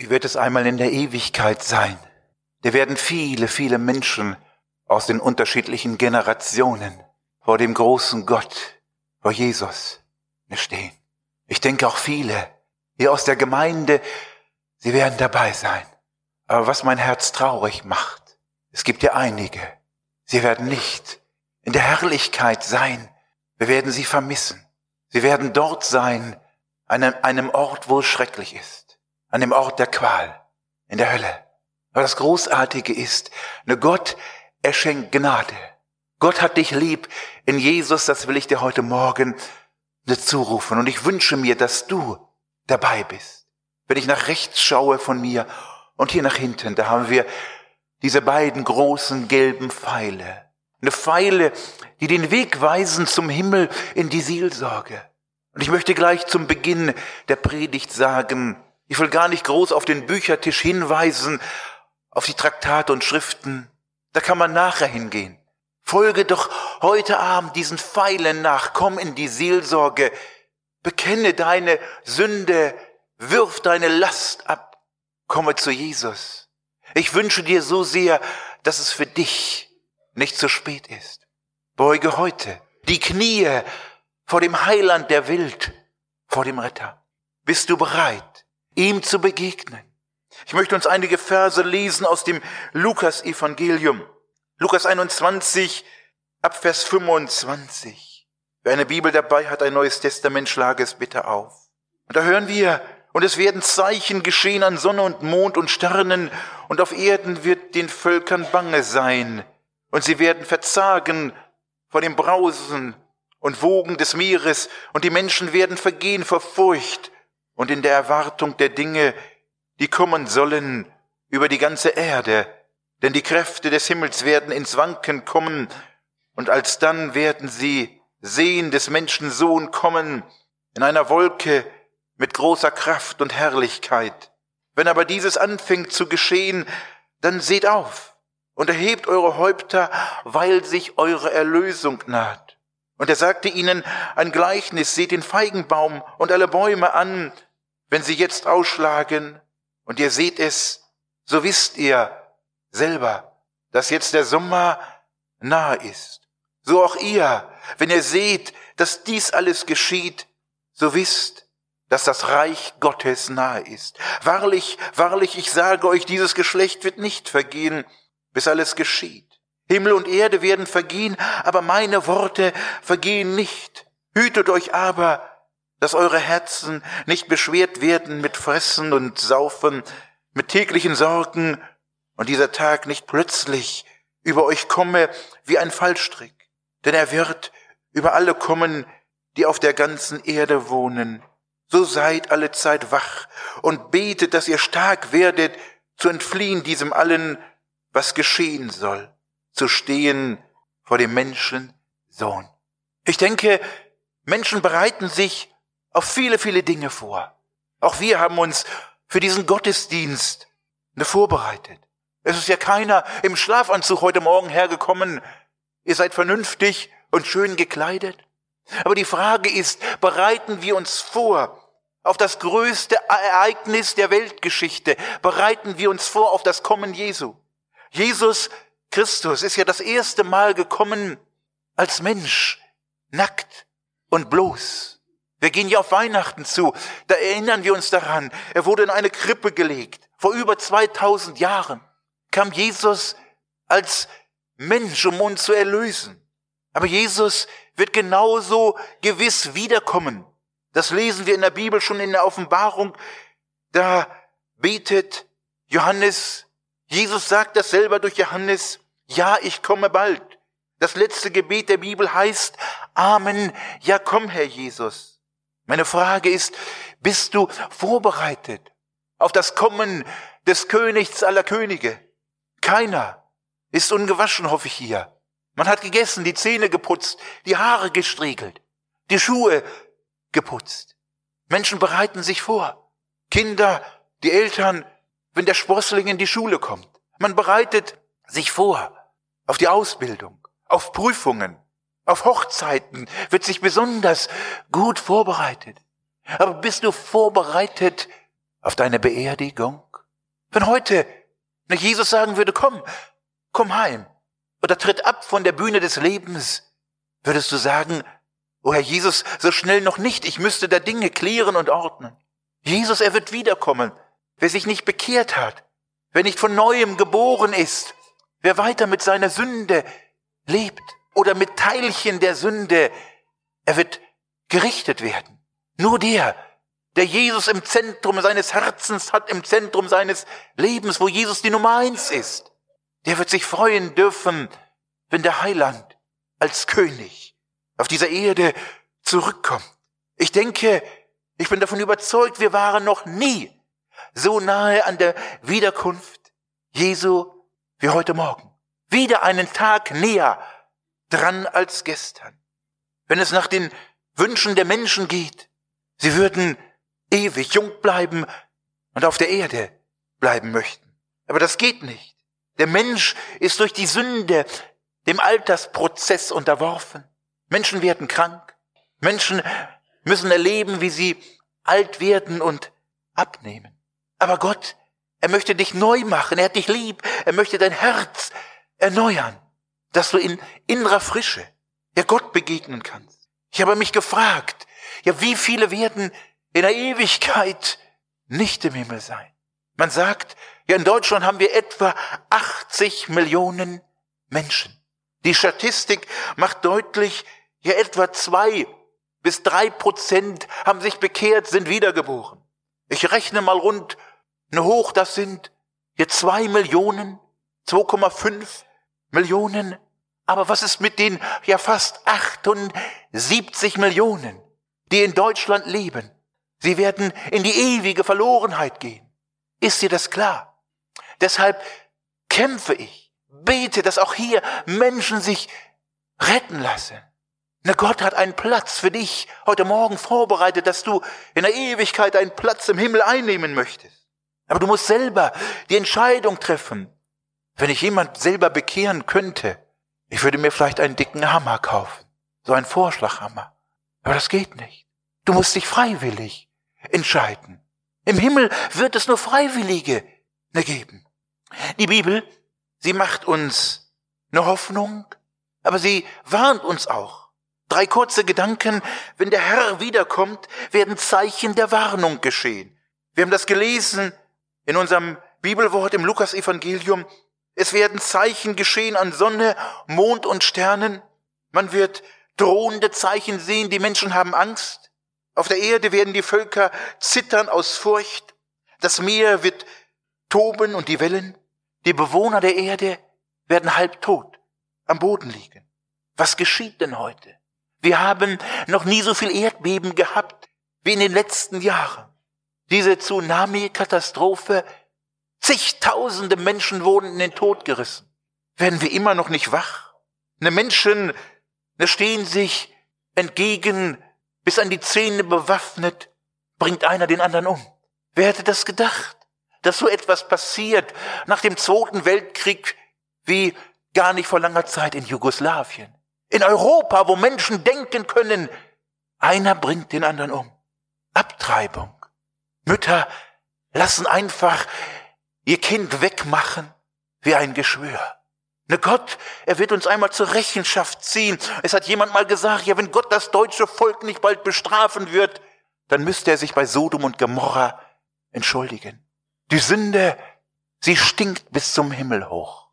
Wie wird es einmal in der Ewigkeit sein? Da werden viele, viele Menschen aus den unterschiedlichen Generationen vor dem großen Gott, vor Jesus stehen. Ich denke auch viele hier aus der Gemeinde, sie werden dabei sein. Aber was mein Herz traurig macht, es gibt ja einige, sie werden nicht in der Herrlichkeit sein. Wir werden sie vermissen. Sie werden dort sein, an einem Ort, wo es schrecklich ist, an dem Ort der Qual, in der Hölle. Aber das Großartige ist, ne Gott, er schenkt Gnade. Gott hat dich lieb in Jesus, das will ich dir heute Morgen zurufen. Und ich wünsche mir, dass du dabei bist. Wenn ich nach rechts schaue von mir und hier nach hinten, da haben wir diese beiden großen gelben Pfeile. Eine Pfeile, die den Weg weisen zum Himmel in die Seelsorge. Und ich möchte gleich zum Beginn der Predigt sagen, ich will gar nicht groß auf den Büchertisch hinweisen, auf die Traktate und Schriften. Da kann man nachher hingehen. Folge doch heute Abend diesen Pfeilen nach, komm in die Seelsorge, bekenne deine Sünde, wirf deine Last ab, komme zu Jesus. Ich wünsche dir so sehr, dass es für dich nicht zu spät ist. Beuge heute die Knie vor dem Heiland der Welt, vor dem Retter. Bist du bereit, ihm zu begegnen? Ich möchte uns einige Verse lesen aus dem Lukas-Evangelium. Lukas 21, Abvers 25. Wer eine Bibel dabei hat, ein neues Testament, schlage es bitte auf. Und da hören wir, und es werden Zeichen geschehen an Sonne und Mond und Sternen, und auf Erden wird den Völkern bange sein, und sie werden verzagen vor dem Brausen und Wogen des Meeres, und die Menschen werden vergehen vor Furcht und in der Erwartung der Dinge, die kommen sollen über die ganze Erde, denn die Kräfte des Himmels werden ins Wanken kommen, und alsdann werden sie sehen des Menschen Sohn kommen in einer Wolke mit großer Kraft und Herrlichkeit. Wenn aber dieses anfängt zu geschehen, dann seht auf und erhebt eure Häupter, weil sich eure Erlösung naht. Und er sagte ihnen ein Gleichnis, seht den Feigenbaum und alle Bäume an, wenn sie jetzt ausschlagen, und ihr seht es, so wisst ihr selber, dass jetzt der Sommer nahe ist. So auch ihr, wenn ihr seht, dass dies alles geschieht, so wisst, dass das Reich Gottes nahe ist. Wahrlich, wahrlich, ich sage euch, dieses Geschlecht wird nicht vergehen, bis alles geschieht. Himmel und Erde werden vergehen, aber meine Worte vergehen nicht. Hütet euch aber, dass eure Herzen nicht beschwert werden mit Fressen und Saufen, mit täglichen Sorgen und dieser Tag nicht plötzlich über euch komme wie ein Fallstrick, denn er wird über alle kommen, die auf der ganzen Erde wohnen. So seid alle Zeit wach und betet, dass ihr stark werdet, zu entfliehen diesem allen, was geschehen soll, zu stehen vor dem Menschen Sohn. Ich denke, Menschen bereiten sich auf viele, viele Dinge vor. Auch wir haben uns für diesen Gottesdienst vorbereitet. Es ist ja keiner im Schlafanzug heute Morgen hergekommen. Ihr seid vernünftig und schön gekleidet. Aber die Frage ist, bereiten wir uns vor auf das größte Ereignis der Weltgeschichte? Bereiten wir uns vor auf das Kommen Jesu? Jesus Christus ist ja das erste Mal gekommen als Mensch, nackt und bloß. Wir gehen ja auf Weihnachten zu. Da erinnern wir uns daran. Er wurde in eine Krippe gelegt. Vor über 2000 Jahren kam Jesus als Mensch, um uns zu erlösen. Aber Jesus wird genauso gewiss wiederkommen. Das lesen wir in der Bibel schon in der Offenbarung. Da betet Johannes. Jesus sagt das selber durch Johannes. Ja, ich komme bald. Das letzte Gebet der Bibel heißt Amen. Ja, komm, Herr Jesus. Meine Frage ist, bist du vorbereitet auf das Kommen des Königs aller Könige? Keiner ist ungewaschen, hoffe ich hier. Man hat gegessen, die Zähne geputzt, die Haare gestriegelt, die Schuhe geputzt. Menschen bereiten sich vor. Kinder, die Eltern, wenn der Sprossling in die Schule kommt. Man bereitet sich vor auf die Ausbildung, auf Prüfungen, auf Hochzeiten wird sich besonders gut vorbereitet. Aber bist du vorbereitet auf deine Beerdigung? Wenn heute Jesus sagen würde, komm, komm heim oder tritt ab von der Bühne des Lebens, würdest du sagen, oh Herr Jesus, so schnell noch nicht, ich müsste da Dinge klären und ordnen. Jesus, er wird wiederkommen. Wer sich nicht bekehrt hat, wer nicht von neuem geboren ist, wer weiter mit seiner Sünde lebt oder mit Teilchen der Sünde, er wird gerichtet werden. Nur der, der Jesus im Zentrum seines Herzens hat, im Zentrum seines Lebens, wo Jesus die Nummer eins ist, der wird sich freuen dürfen, wenn der Heiland als König auf dieser Erde zurückkommt. Ich denke, ich bin davon überzeugt, wir waren noch nie so nahe an der Wiederkunft Jesu wie heute Morgen. Wieder einen Tag näher dran als gestern. Wenn es nach den Wünschen der Menschen geht, sie würden ewig jung bleiben und auf der Erde bleiben möchten. Aber das geht nicht. Der Mensch ist durch die Sünde dem Altersprozess unterworfen. Menschen werden krank. Menschen müssen erleben, wie sie alt werden und abnehmen. Aber Gott, er möchte dich neu machen. Er hat dich lieb. Er möchte dein Herz erneuern, dass du in innerer Frische der Gott begegnen kannst. Ich habe mich gefragt, ja, wie viele werden in der Ewigkeit nicht im Himmel sein? Man sagt, ja, in Deutschland haben wir etwa 80 Millionen Menschen. Die Statistik macht deutlich, ja, etwa zwei bis drei Prozent haben sich bekehrt, sind wiedergeboren. Ich rechne mal rund ne hoch, das sind jetzt zwei Millionen, 2,5 Millionen. Aber was ist mit den ja fast 78 Millionen, die in Deutschland leben? Sie werden in die ewige Verlorenheit gehen. Ist dir das klar? Deshalb kämpfe ich, bete, dass auch hier Menschen sich retten lassen. Na, Gott hat einen Platz für dich heute Morgen vorbereitet, dass du in der Ewigkeit einen Platz im Himmel einnehmen möchtest. Aber du musst selber die Entscheidung treffen. Wenn ich jemand selber bekehren könnte, ich würde mir vielleicht einen dicken Hammer kaufen. So einen Vorschlaghammer. Aber das geht nicht. Du musst dich freiwillig entscheiden. Im Himmel wird es nur Freiwillige geben. Die Bibel, sie macht uns eine Hoffnung, aber sie warnt uns auch. Drei kurze Gedanken. Wenn der Herr wiederkommt, werden Zeichen der Warnung geschehen. Wir haben das gelesen in unserem Bibelwort im Lukas-Evangelium. Es werden Zeichen geschehen an Sonne, Mond und Sternen. Man wird drohende Zeichen sehen. Die Menschen haben Angst. Auf der Erde werden die Völker zittern aus Furcht. Das Meer wird toben und die Wellen. Die Bewohner der Erde werden halb tot am Boden liegen. Was geschieht denn heute? Wir haben noch nie so viel Erdbeben gehabt wie in den letzten Jahren. Diese Tsunami-Katastrophe, zigtausende Menschen wurden in den Tod gerissen. Werden wir immer noch nicht wach? Ne Menschen ne stehen sich entgegen, bis an die Zähne bewaffnet, bringt einer den anderen um. Wer hätte das gedacht? Dass so etwas passiert nach dem Zweiten Weltkrieg wie gar nicht vor langer Zeit in Jugoslawien. In Europa, wo Menschen denken können, einer bringt den anderen um. Abtreibung. Mütter lassen einfach ihr Kind wegmachen wie ein Geschwür. Ne Gott, er wird uns einmal zur Rechenschaft ziehen. Es hat jemand mal gesagt, ja, wenn Gott das deutsche Volk nicht bald bestrafen wird, dann müsste er sich bei Sodom und Gomorra entschuldigen. Die Sünde, sie stinkt bis zum Himmel hoch.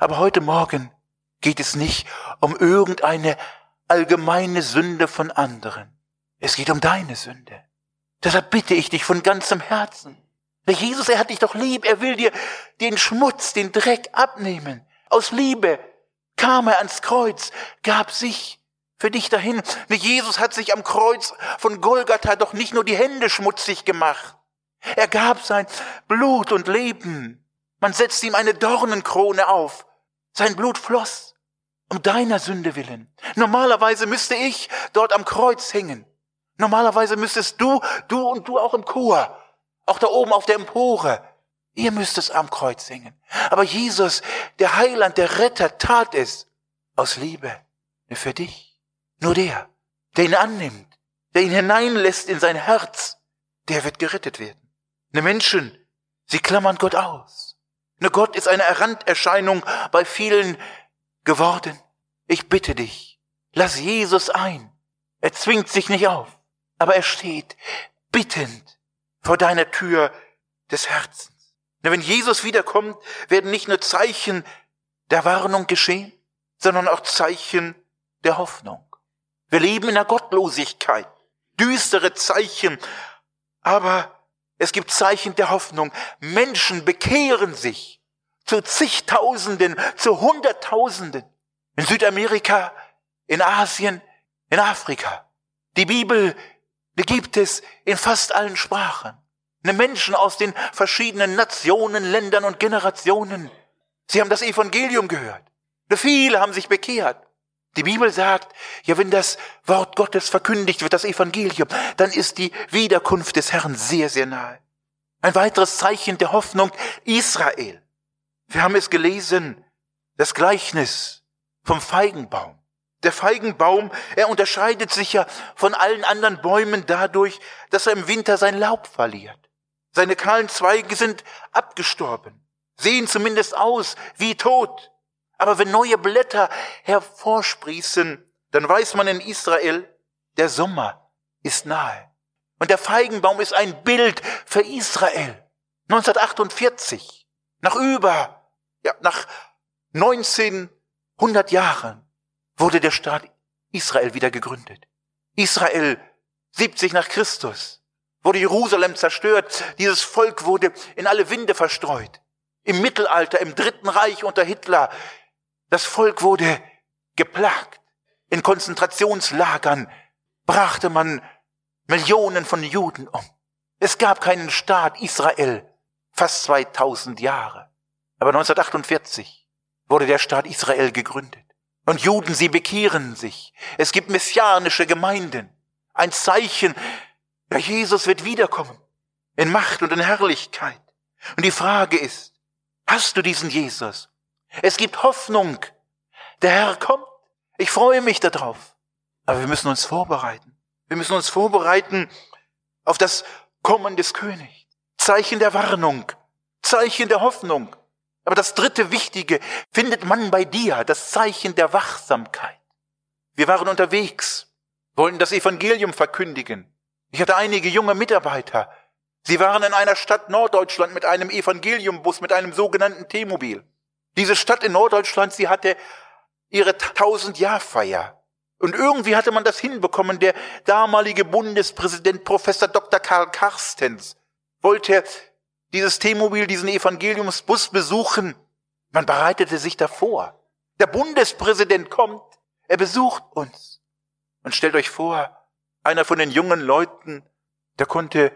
Aber heute Morgen geht es nicht um irgendeine allgemeine Sünde von anderen. Es geht um deine Sünde. Deshalb bitte ich dich von ganzem Herzen. Jesus, er hat dich doch lieb. Er will dir den Schmutz, den Dreck abnehmen. Aus Liebe kam er ans Kreuz, gab sich für dich dahin. Jesus hat sich am Kreuz von Golgatha doch nicht nur die Hände schmutzig gemacht. Er gab sein Blut und Leben. Man setzt ihm eine Dornenkrone auf. Sein Blut floss um deiner Sünde willen. Normalerweise müsste ich dort am Kreuz hängen. Normalerweise müsstest du, du und du auch im Chor, auch da oben auf der Empore. Ihr müsst es am Kreuz hängen. Aber Jesus, der Heiland, der Retter, tat es aus Liebe für dich. Nur der, der ihn annimmt, der ihn hineinlässt in sein Herz, der wird gerettet werden. Ne Menschen, Sie klammern Gott aus. Nur Gott ist eine Randerscheinung bei vielen geworden. Ich bitte dich, lass Jesus ein. Er zwingt sich nicht auf, aber er steht bittend vor deiner Tür des Herzens. Und wenn Jesus wiederkommt, werden nicht nur Zeichen der Warnung geschehen, sondern auch Zeichen der Hoffnung. Wir leben in der Gottlosigkeit, düstere Zeichen, aber es gibt Zeichen der Hoffnung. Menschen bekehren sich zu zigtausenden, zu hunderttausenden. In Südamerika, in Asien, in Afrika. Die Bibel die gibt es in fast allen Sprachen. Menschen aus den verschiedenen Nationen, Ländern und Generationen. Sie haben das Evangelium gehört. Viele haben sich bekehrt. Die Bibel sagt, ja, wenn das Wort Gottes verkündigt wird, das Evangelium, dann ist die Wiederkunft des Herrn sehr, sehr nahe. Ein weiteres Zeichen der Hoffnung Israel. Wir haben es gelesen, das Gleichnis vom Feigenbaum. Der Feigenbaum, er unterscheidet sich ja von allen anderen Bäumen dadurch, dass er im Winter sein Laub verliert. Seine kahlen Zweige sind abgestorben, sehen zumindest aus wie tot. Aber wenn neue Blätter hervorsprießen, dann weiß man in Israel, der Sommer ist nahe. Und der Feigenbaum ist ein Bild für Israel. 1948, nach über, ja, nach 1900 Jahren, wurde der Staat Israel wieder gegründet. Israel 70 nach Christus wurde Jerusalem zerstört. Dieses Volk wurde in alle Winde verstreut. Im Mittelalter, im Dritten Reich unter Hitler, das Volk wurde geplagt. In Konzentrationslagern brachte man Millionen von Juden um. Es gab keinen Staat Israel, fast 2000 Jahre. Aber 1948 wurde der Staat Israel gegründet. Und Juden, sie bekehren sich. Es gibt messianische Gemeinden. Ein Zeichen, der Jesus wird wiederkommen. In Macht und in Herrlichkeit. Und die Frage ist, hast du diesen Jesus? Es gibt Hoffnung. Der Herr kommt. Ich freue mich darauf. Aber wir müssen uns vorbereiten. Wir müssen uns vorbereiten auf das Kommen des Königs. Zeichen der Warnung. Zeichen der Hoffnung. Aber das dritte Wichtige findet man bei dir, das Zeichen der Wachsamkeit. Wir waren unterwegs, wollten das Evangelium verkündigen. Ich hatte einige junge Mitarbeiter. Sie waren in einer Stadt Norddeutschland mit einem Evangeliumbus, mit einem sogenannten T-Mobil. Diese Stadt in Norddeutschland, sie hatte ihre Tausendjahrfeier. Und irgendwie hatte man das hinbekommen. Der damalige Bundespräsident Professor Dr. Karl Karstens wollte dieses T-Mobil, diesen Evangeliumsbus besuchen. Man bereitete sich davor. Der Bundespräsident kommt, er besucht uns. Und stellt euch vor, einer von den jungen Leuten, der konnte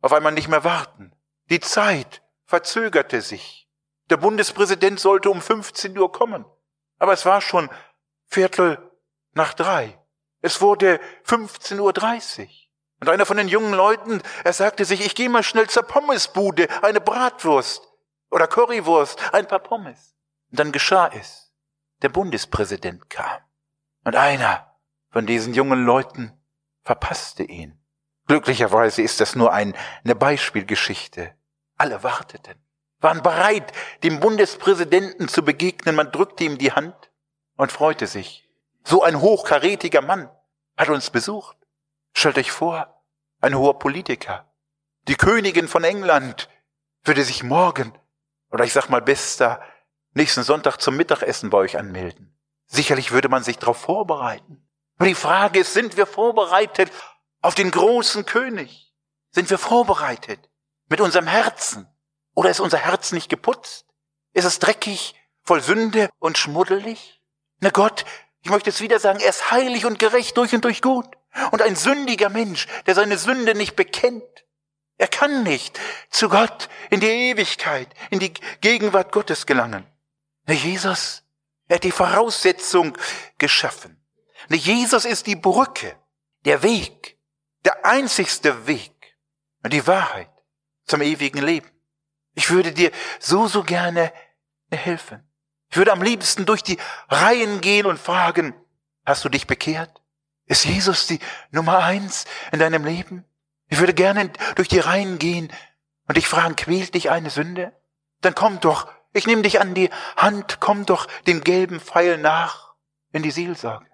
auf einmal nicht mehr warten. Die Zeit verzögerte sich. Der Bundespräsident sollte um 15 Uhr kommen. Aber es war schon Viertel nach drei. Es wurde 15.30 Uhr. Und einer von den jungen Leuten, er sagte sich, ich gehe mal schnell zur Pommesbude, eine Bratwurst oder Currywurst, ein paar Pommes. Und dann geschah es. Der Bundespräsident kam. Und einer von diesen jungen Leuten verpasste ihn. Glücklicherweise ist das nur ein, eine Beispielgeschichte. Alle warteten, waren bereit, dem Bundespräsidenten zu begegnen. Man drückte ihm die Hand und freute sich. So ein hochkarätiger Mann hat uns besucht. Stellt euch vor, ein hoher Politiker, die Königin von England würde sich morgen, oder ich sag mal bester, nächsten Sonntag zum Mittagessen bei euch anmelden. Sicherlich würde man sich darauf vorbereiten. Aber die Frage ist, sind wir vorbereitet auf den großen König? Sind wir vorbereitet mit unserem Herzen? Oder ist unser Herz nicht geputzt? Ist es dreckig, voll Sünde und schmuddelig? Na Gott, ich möchte es wieder sagen, er ist heilig und gerecht durch und durch gut. Und ein sündiger Mensch, der seine Sünde nicht bekennt, er kann nicht zu Gott in die Ewigkeit, in die Gegenwart Gottes gelangen. Der Jesus, er hat die Voraussetzung geschaffen. Der Jesus ist die Brücke, der Weg, der einzigste Weg und die Wahrheit zum ewigen Leben. Ich würde dir so, so gerne helfen. Ich würde am liebsten durch die Reihen gehen und fragen, hast du dich bekehrt? Ist Jesus die Nummer eins in deinem Leben? Ich würde gerne durch die Reihen gehen Und dich fragen, quält dich eine Sünde? Dann komm doch, ich nehme dich an die Hand, komm doch dem gelben Pfeil nach in die Seelsorge.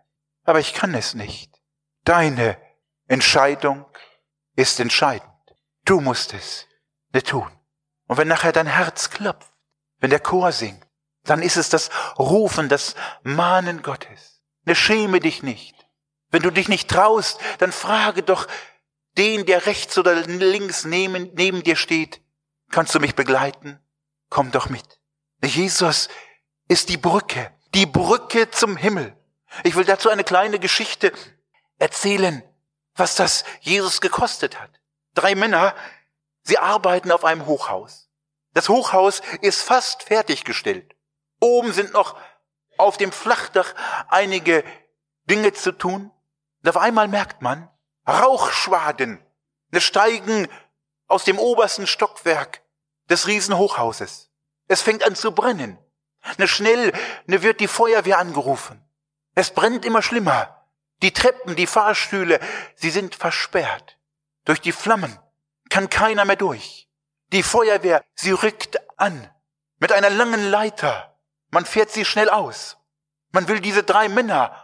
Aber ich kann es nicht. Deine Entscheidung ist entscheidend. Du musst es nicht tun. Und wenn nachher dein Herz klopft, wenn der Chor singt, dann ist es das Rufen, das Mahnen Gottes. Ne schäme dich nicht. Wenn du dich nicht traust, dann frage doch den, der rechts oder links neben, neben dir steht, kannst du mich begleiten? Komm doch mit. Jesus ist die Brücke, die Brücke zum Himmel. Ich will dazu eine kleine Geschichte erzählen, was das Jesus gekostet hat. Drei Männer, sie arbeiten auf einem Hochhaus. Das Hochhaus ist fast fertiggestellt. Oben sind noch auf dem Flachdach einige Dinge zu tun. Und auf einmal merkt man, Rauchschwaden ne, steigen aus dem obersten Stockwerk des Riesenhochhauses. Es fängt an zu brennen. Ne, schnell ne, wird die Feuerwehr angerufen. Es brennt immer schlimmer. Die Treppen, die Fahrstühle, sie sind versperrt. Durch die Flammen kann keiner mehr durch. Die Feuerwehr, sie rückt an. Mit einer langen Leiter. Man fährt sie schnell aus. Man will diese drei Männer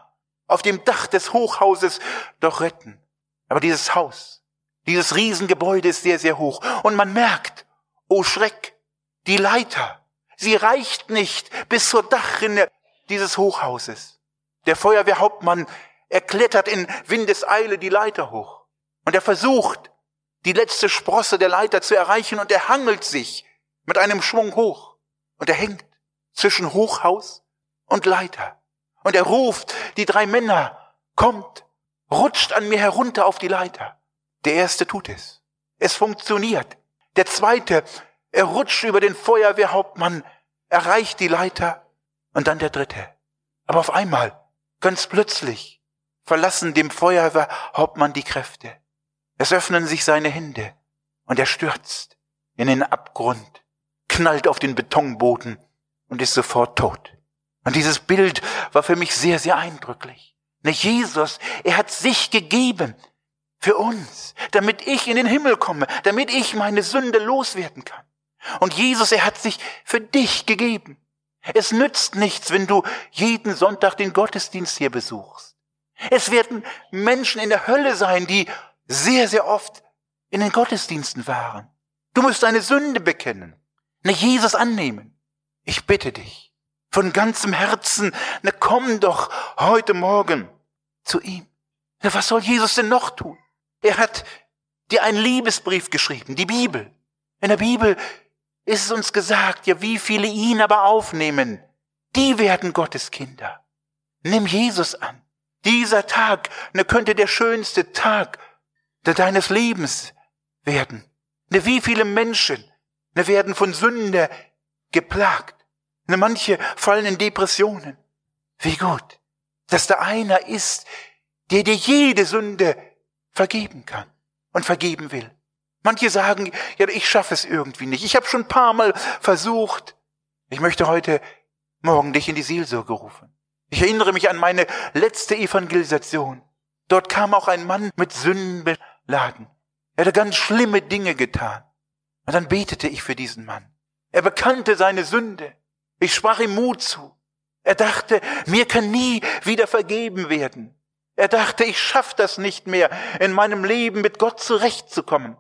auf dem Dach des Hochhauses doch retten. Aber dieses Haus, dieses Riesengebäude ist sehr, sehr hoch. Und man merkt, oh Schreck, die Leiter, sie reicht nicht bis zur Dachrinne dieses Hochhauses. Der Feuerwehrhauptmann, er klettert in Windeseile die Leiter hoch. Und er versucht, die letzte Sprosse der Leiter zu erreichen und er hangelt sich mit einem Schwung hoch. Und er hängt zwischen Hochhaus und Leiter. Und er ruft die drei Männer, kommt, rutscht an mir herunter auf die Leiter. Der erste tut es. Es funktioniert. Der zweite, er rutscht über den Feuerwehrhauptmann, erreicht die Leiter. Und dann der dritte. Aber auf einmal, ganz plötzlich, verlassen dem Feuerwehrhauptmann die Kräfte. Es öffnen sich seine Hände und er stürzt in den Abgrund, knallt auf den Betonboden und ist sofort tot. Und dieses Bild war für mich sehr, sehr eindrücklich. Ne, Jesus, er hat sich gegeben für uns, damit ich in den Himmel komme, damit ich meine Sünde loswerden kann. Und Jesus, er hat sich für dich gegeben. Es nützt nichts, wenn du jeden Sonntag den Gottesdienst hier besuchst. Es werden Menschen in der Hölle sein, die sehr, sehr oft in den Gottesdiensten waren. Du musst deine Sünde bekennen, nicht Jesus annehmen. Ich bitte dich, von ganzem Herzen, na komm doch heute Morgen zu ihm. Na, was soll Jesus denn noch tun? Er hat dir einen Liebesbrief geschrieben, die Bibel. In der Bibel ist es uns gesagt, ja, wie viele ihn aber aufnehmen, die werden Gottes Kinder. Nimm Jesus an. Dieser Tag ne, könnte der schönste Tag deines Lebens werden. Ne, wie viele Menschen ne, werden von Sünde geplagt. Ne, manche fallen in Depressionen. Wie gut, dass da einer ist, der dir jede Sünde vergeben kann und vergeben will. Manche sagen, ja, ich schaffe es irgendwie nicht. Ich habe schon ein paar Mal versucht. Ich möchte heute Morgen dich in die Seelsorge rufen. Ich erinnere mich an meine letzte Evangelisation. Dort kam auch ein Mann mit Sünden beladen. Er hatte ganz schlimme Dinge getan. Und dann betete ich für diesen Mann. Er bekannte seine Sünde. Ich sprach ihm Mut zu. Er dachte, mir kann nie wieder vergeben werden. Er dachte, ich schaff das nicht mehr, in meinem Leben mit Gott zurechtzukommen.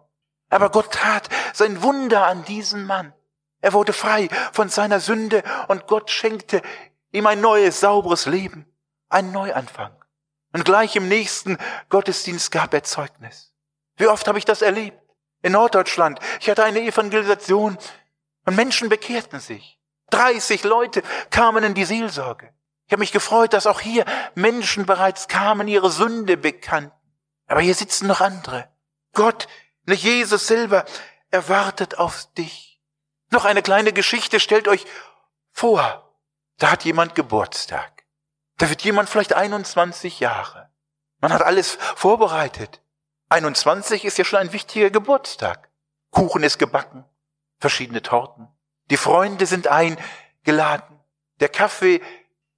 Aber Gott tat sein Wunder an diesen Mann. Er wurde frei von seiner Sünde und Gott schenkte ihm ein neues, sauberes Leben, einen Neuanfang. Und gleich im nächsten Gottesdienst gab er Zeugnis. Wie oft habe ich das erlebt? In Norddeutschland. Ich hatte eine Evangelisation und Menschen bekehrten sich. 30 Leute kamen in die Seelsorge. Ich habe mich gefreut, dass auch hier Menschen bereits kamen, ihre Sünde bekannten. Aber hier sitzen noch andere. Gott, nicht Jesus selber, erwartet auf dich. Noch eine kleine Geschichte, stellt euch vor, da hat jemand Geburtstag. Da wird jemand vielleicht 21 Jahre. Man hat alles vorbereitet. 21 ist ja schon ein wichtiger Geburtstag. Kuchen ist gebacken, verschiedene Torten. Die Freunde sind eingeladen. Der Kaffee,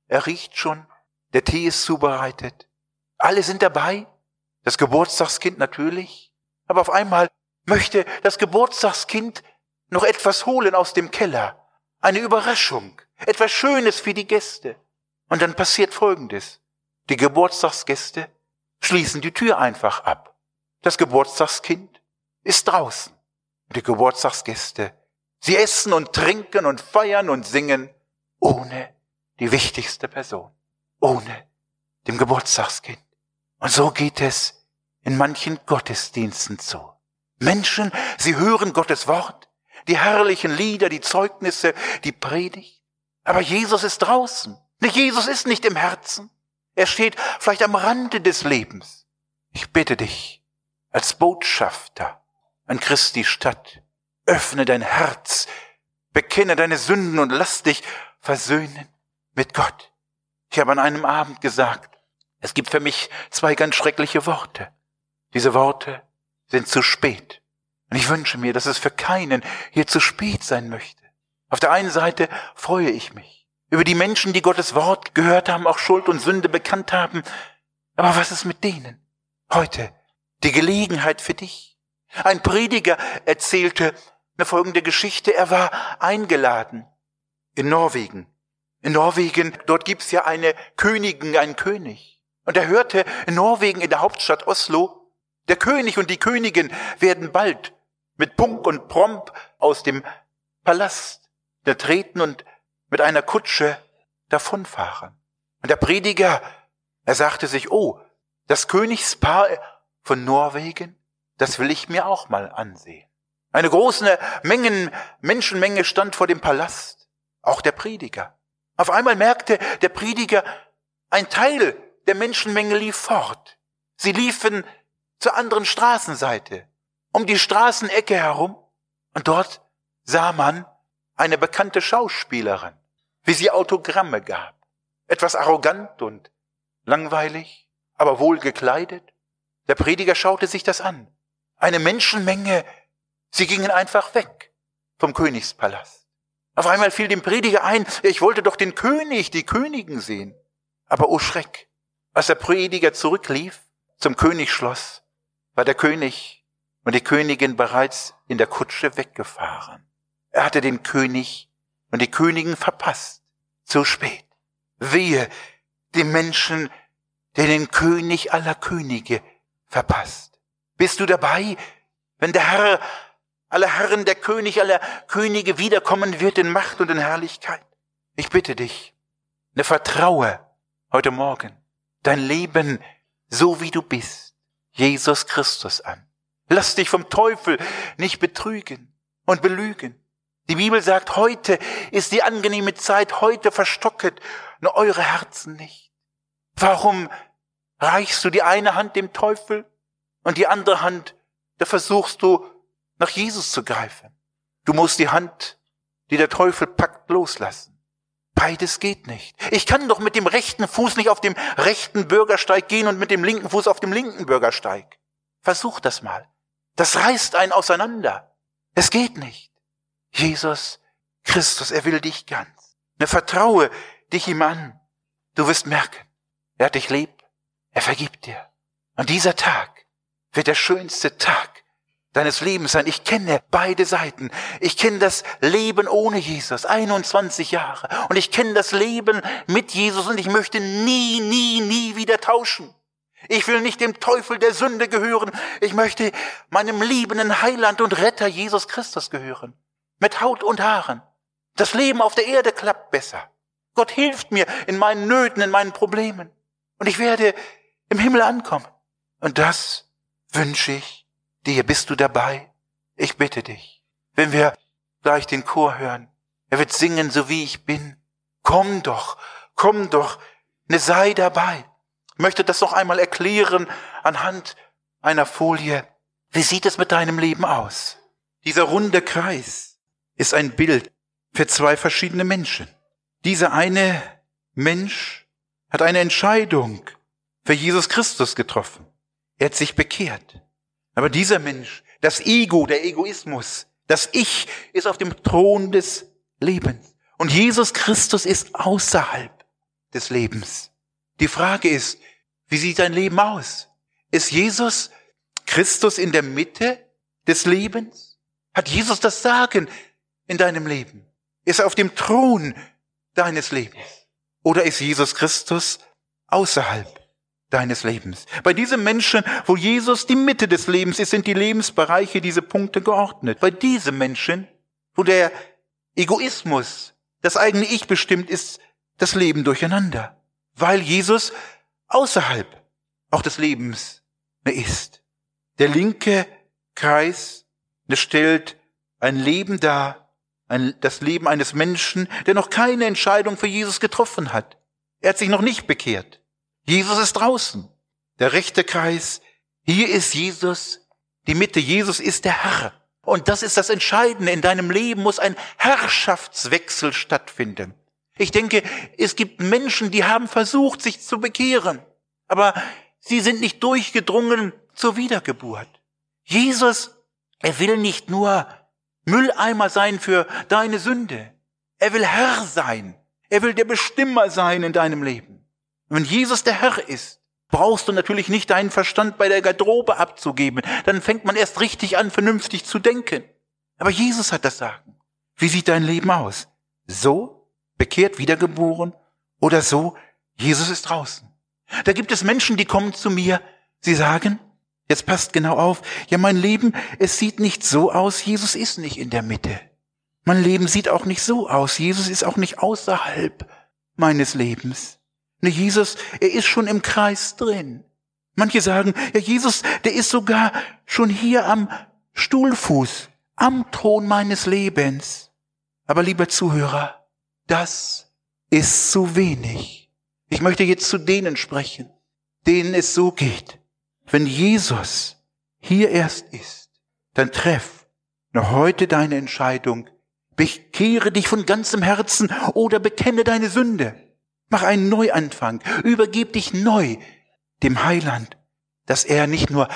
er riecht schon. Der Tee ist zubereitet. Alle sind dabei. Das Geburtstagskind natürlich. Aber auf einmal möchte das Geburtstagskind noch etwas holen aus dem Keller. Eine Überraschung, etwas Schönes für die Gäste. Und dann passiert Folgendes. Die Geburtstagsgäste schließen die Tür einfach ab. Das Geburtstagskind ist draußen. Die Geburtstagsgäste, sie essen und trinken und feiern und singen ohne die wichtigste Person, ohne dem Geburtstagskind. Und so geht es in manchen Gottesdiensten zu. Menschen, sie hören Gottes Wort, die herrlichen Lieder, die Zeugnisse, die Predigt. Aber Jesus ist draußen. Jesus ist nicht im Herzen. Er steht vielleicht am Rande des Lebens. Ich bitte dich, als Botschafter an Christi Stadt, öffne dein Herz, bekenne deine Sünden und lass dich versöhnen mit Gott. Ich habe an einem Abend gesagt, es gibt für mich zwei ganz schreckliche Worte. Diese Worte sind zu spät. Und ich wünsche mir, dass es für keinen hier zu spät sein möchte. Auf der einen Seite freue ich mich über die Menschen, die Gottes Wort gehört haben, auch Schuld und Sünde bekannt haben. Aber was ist mit denen? Heute die Gelegenheit für dich. Ein Prediger erzählte folgende Geschichte. Er war eingeladen in Norwegen. In Norwegen, dort gibt's ja eine Königin, einen König. Und er hörte in Norwegen, in der Hauptstadt Oslo, der König und die Königin werden bald mit Punk und Promp aus dem Palast treten und mit einer Kutsche davonfahren. Und der Prediger, er sagte sich, oh, das Königspaar von Norwegen, das will ich mir auch mal ansehen. Eine große Mengen, Menschenmenge stand vor dem Palast, auch der Prediger. Auf einmal merkte der Prediger, ein Teil der Menschenmenge lief fort. Sie liefen zur anderen Straßenseite um die Straßenecke herum und dort sah man eine bekannte Schauspielerin, wie sie Autogramme gab. Etwas arrogant und langweilig, aber wohl gekleidet. Der Prediger schaute sich das an. Eine Menschenmenge, sie gingen einfach weg vom Königspalast. Auf einmal fiel dem Prediger ein, ich wollte doch den König, die Königin sehen. Aber oh Schreck, als der Prediger zurücklief zum Königsschloss, war der König und die Königin bereits in der Kutsche weggefahren. Er hatte den König und die Königin verpasst. Zu spät. Wehe dem Menschen, der den König aller Könige verpasst. Bist du dabei, wenn der Herr aller Herren, der König aller Könige wiederkommen wird in Macht und in Herrlichkeit? Ich bitte dich, ne vertraue heute Morgen dein Leben so wie du bist, Jesus Christus an. Lass dich vom Teufel nicht betrügen und belügen. Die Bibel sagt, heute ist die angenehme Zeit, heute verstocket nur eure Herzen nicht. Warum reichst du die eine Hand dem Teufel und die andere Hand, da versuchst du nach Jesus zu greifen. Du musst die Hand, die der Teufel packt, loslassen. Beides geht nicht. Ich kann doch mit dem rechten Fuß nicht auf dem rechten Bürgersteig gehen und mit dem linken Fuß auf dem linken Bürgersteig. Versuch das mal. Das reißt einen auseinander. Es geht nicht. Jesus Christus, er will dich ganz. Ne, vertraue dich ihm an. Du wirst merken, er hat dich lieb, er vergibt dir. Und dieser Tag wird der schönste Tag deines Lebens sein. Ich kenne beide Seiten. Ich kenne das Leben ohne Jesus, 21 Jahre. Und ich kenne das Leben mit Jesus und ich möchte nie, nie, nie wieder tauschen. Ich will nicht dem Teufel der Sünde gehören. Ich möchte meinem liebenden Heiland und Retter Jesus Christus gehören. Mit Haut und Haaren. Das Leben auf der Erde klappt besser. Gott hilft mir in meinen Nöten, in meinen Problemen. Und ich werde im Himmel ankommen. Und das wünsche ich dir. Bist du dabei? Ich bitte dich. Wenn wir gleich den Chor hören, er wird singen, so wie ich bin. Komm doch, komm doch, ne sei dabei. Ich möchte das noch einmal erklären anhand einer Folie. Wie sieht es mit deinem Leben aus? Dieser runde Kreis ist ein Bild für zwei verschiedene Menschen. Dieser eine Mensch hat eine Entscheidung für Jesus Christus getroffen. Er hat sich bekehrt. Aber dieser Mensch, das Ego, der Egoismus, das Ich ist auf dem Thron des Lebens. Und Jesus Christus ist außerhalb des Lebens. Die Frage ist, wie sieht dein Leben aus? Ist Jesus Christus in der Mitte des Lebens? Hat Jesus das Sagen in deinem Leben? Ist er auf dem Thron deines Lebens? Oder ist Jesus Christus außerhalb deines Lebens? Bei diesem Menschen, wo Jesus die Mitte des Lebens ist, sind die Lebensbereiche, diese Punkte geordnet. Bei diesem Menschen, wo der Egoismus, das eigene Ich bestimmt ist, das Leben durcheinander. Weil Jesus außerhalb auch des Lebens ist. Der linke Kreis stellt ein Leben dar, ein, das Leben eines Menschen, der noch keine Entscheidung für Jesus getroffen hat. Er hat sich noch nicht bekehrt. Jesus ist draußen. Der rechte Kreis, hier ist Jesus, die Mitte. Jesus ist der Herr. Und das ist das Entscheidende. In deinem Leben muss ein Herrschaftswechsel stattfinden. Ich denke, es gibt Menschen, die haben versucht, sich zu bekehren, aber sie sind nicht durchgedrungen zur Wiedergeburt. Jesus, er will nicht nur Mülleimer sein für deine Sünde. Er will Herr sein. Er will der Bestimmer sein in deinem Leben. Wenn Jesus der Herr ist, brauchst du natürlich nicht deinen Verstand bei der Garderobe abzugeben. Dann fängt man erst richtig an, vernünftig zu denken. Aber Jesus hat das Sagen. Wie sieht dein Leben aus? So, bekehrt, wiedergeboren oder so, Jesus ist draußen. Da gibt es Menschen, die kommen zu mir, sie sagen, Jetzt passt genau auf. Ja, mein Leben, es sieht nicht so aus. Jesus ist nicht in der Mitte. Mein Leben sieht auch nicht so aus. Jesus ist auch nicht außerhalb meines Lebens. Ne, Jesus, er ist schon im Kreis drin. Manche sagen, ja, Jesus, der ist sogar schon hier am Stuhlfuß, am Thron meines Lebens. Aber lieber Zuhörer, das ist zu wenig. Ich möchte jetzt zu denen sprechen, denen es so geht. Wenn Jesus hier erst ist, dann treff noch heute deine Entscheidung. Bekehre dich von ganzem Herzen oder bekenne deine Sünde. Mach einen Neuanfang. Übergib dich neu dem Heiland, dass er nicht nur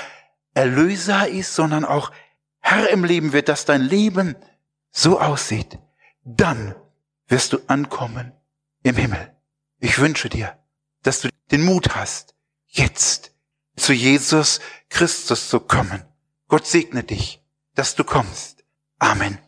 Erlöser ist, sondern auch Herr im Leben wird, dass dein Leben so aussieht. Dann wirst du ankommen im Himmel. Ich wünsche dir, dass du den Mut hast, jetzt zu Jesus Christus zu kommen. Gott segne dich, dass du kommst. Amen.